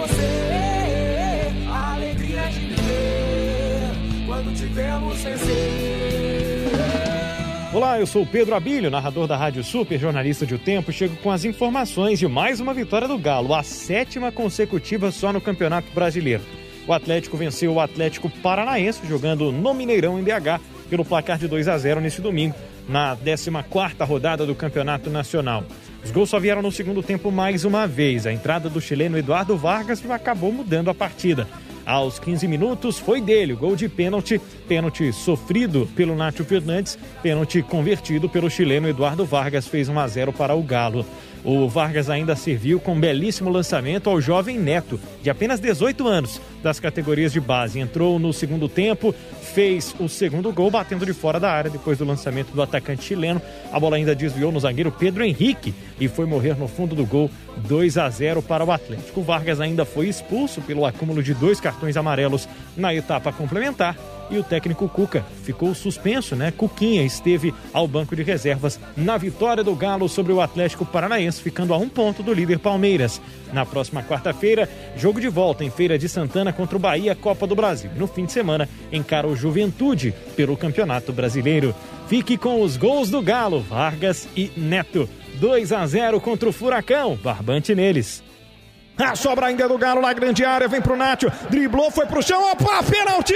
você, a alegria de viver quando tivemos vencer. Olá, eu sou Pedro Abílio, narrador da Rádio Super, jornalista de O Tempo. Chego com as informações de mais uma vitória do Galo, a sétima consecutiva só no Campeonato Brasileiro. O Atlético venceu o Atlético Paranaense jogando no Mineirão em BH pelo placar de 2 a 0 nesse domingo, na 14ª rodada do Campeonato Nacional. Os gols só vieram no segundo tempo mais uma vez. A entrada do chileno Eduardo Vargas acabou mudando a partida. Aos 15 minutos foi dele gol de pênalti, pênalti sofrido pelo Nátio Fernandes, pênalti convertido pelo chileno Eduardo Vargas, fez 1 a 0 para o Galo. O Vargas ainda serviu com um belíssimo lançamento ao jovem Neto, de apenas 18 anos, das categorias de base. Entrou no segundo tempo, fez o segundo gol, batendo de fora da área depois do lançamento do atacante chileno. A bola ainda desviou no zagueiro Pedro Henrique e foi morrer no fundo do gol, 2 a 0 para o Atlético. Vargas ainda foi expulso pelo acúmulo de dois cartões amarelos na etapa complementar e o técnico Cuca ficou suspenso, né? Cuquinha esteve ao banco de reservas na vitória do Galo sobre o Atlético Paranaense, ficando a um ponto do líder Palmeiras. Na próxima quarta-feira, jogo de volta em Feira de Santana contra o Bahia, Copa do Brasil. No fim de semana, encara o Juventude pelo Campeonato Brasileiro. Fique com os gols do Galo, Vargas e Neto. 2 a 0 contra o Furacão, barbante neles. A sobra ainda do Galo na grande área, vem pro Nátio, driblou, foi pro chão, opa, pênalti!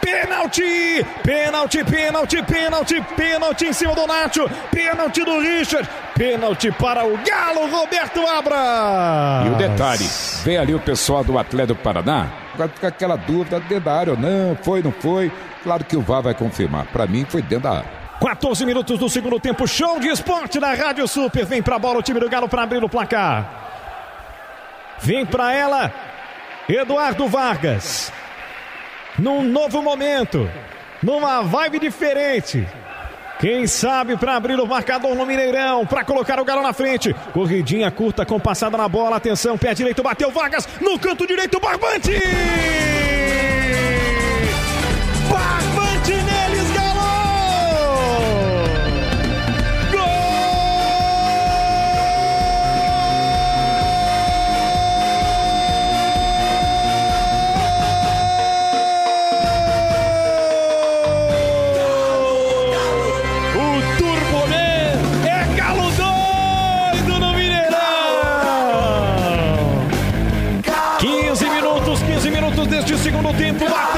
Pênalti! Pênalti, pênalti, pênalti, pênalti em cima do Nátio, pênalti do Richard, pênalti para o Galo, Roberto Abra! E o detalhe, vem ali o pessoal do Atlético do Paraná, vai ficar aquela dúvida dentro da área ou não, foi, não foi, claro que o VAR vai confirmar, para mim foi dentro da área. 14 minutos do segundo tempo, show de esporte da Rádio Super. Vem pra bola o time do Galo para abrir o placar. Vem pra ela, Eduardo Vargas. Num novo momento, numa vibe diferente. Quem sabe para abrir o marcador no Mineirão, para colocar o Galo na frente. Corridinha curta com passada na bola. Atenção, pé direito, bateu Vargas no canto direito! Barbante segundo tempo,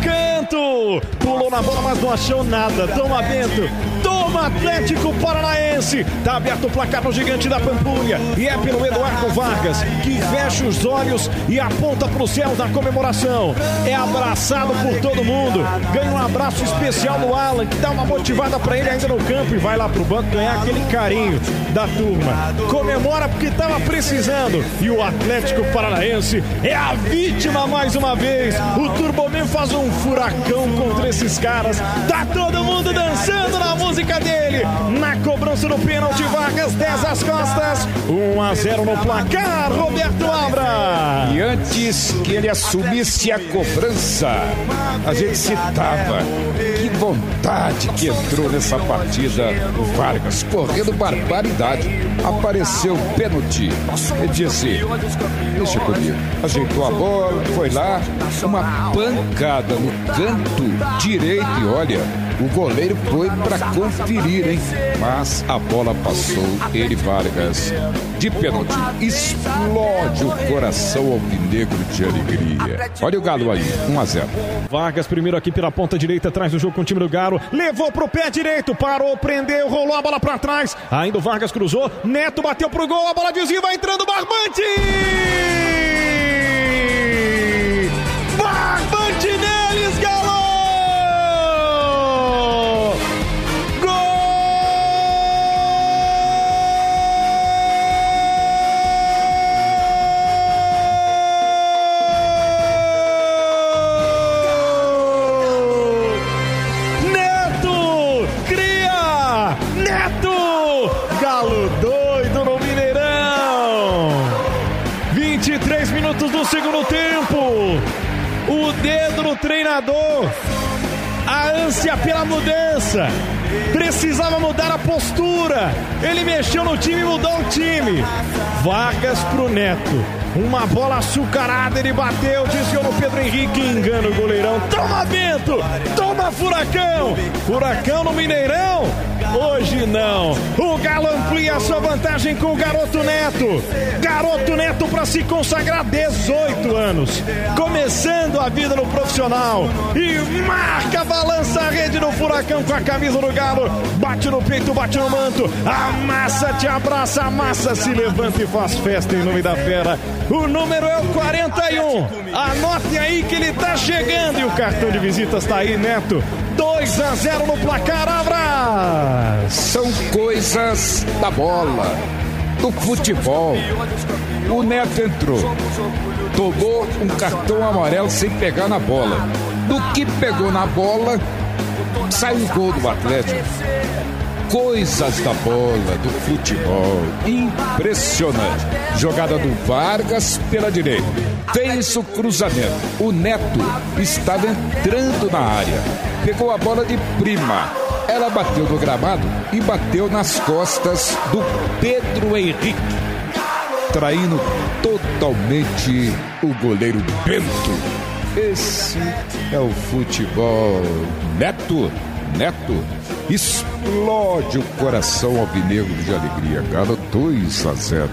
canto! Pulou na bola, mas não achou nada. Toma Bento, toma Atlético Paranaense! Tá aberto o placar no gigante da Pampulha e é pelo Eduardo Vargas que fecha os olhos e aponta pro céu da comemoração. É abraçado por todo mundo. Ganha um abraço especial do Alan, que dá uma motivada pra ele ainda no campo e vai lá pro banco ganhar aquele carinho da turma. Comemora porque tava precisando. E o Atlético Paranaense é a vítima mais uma vez. O Turboman faz um furacão contra esses caras. Tá todo mundo dançando na música dele. Na cobrança do pênalti, Vargas 10 às costas. 1 a 0 no placar, Roberto Abra. E antes que ele assumisse a cobrança, a gente citava que vontade que entrou nessa partida o Vargas, correndo barbaridade. Apareceu o pênalti. Ele disse: Deixa comigo. Ajeitou a bola, foi lá, uma pancada no canto direito e olha. O goleiro foi para conferir, hein? Mas a bola passou, ele Vargas, de pênalti. Explode o coração alvinegro de alegria. Olha o Galo aí, 1 a 0. Vargas primeiro aqui pela ponta direita, atrás do jogo com o time do Galo. Levou pro pé direito, parou, prendeu, rolou a bola pra trás. Ainda o Vargas cruzou. Neto bateu pro gol, a bola desvia, vai entrando! Barbante do segundo tempo. O dedo no treinador. A ânsia pela mudança. Precisava mudar a postura. Ele mexeu no time e mudou o time. Vargas pro Neto. Uma bola açucarada, ele bateu, desviou no Pedro Henrique, engana o goleirão. Toma vento, toma furacão. Furacão no Mineirão? Hoje não. O Galo amplia sua vantagem com o Garoto Neto. Garoto Neto para se consagrar 18 anos. Começando a vida no profissional. E marca, balança a rede no Furacão com a camisa do Galo. Bate no peito, bate no manto. A massa te abraça, a massa se levanta e faz festa em nome da fera. O número é o 41. Anote aí que ele tá chegando e o cartão de visitas tá aí, Neto. 2 a 0 no placar, Abras. São coisas da bola, do futebol. O Neto entrou, tomou um cartão amarelo sem pegar na bola. Do que pegou na bola, saiu o gol do Atlético coisas da bola, do futebol. Impressionante. Jogada do Vargas pela direita. Fez o cruzamento. O Neto estava entrando na área. Pegou a bola de prima. Ela bateu no gramado e bateu nas costas do Pedro Henrique. Traindo totalmente o goleiro Bento. Esse é o futebol. Neto, Neto explode o coração alvinegro de alegria. Galo 2 a 0.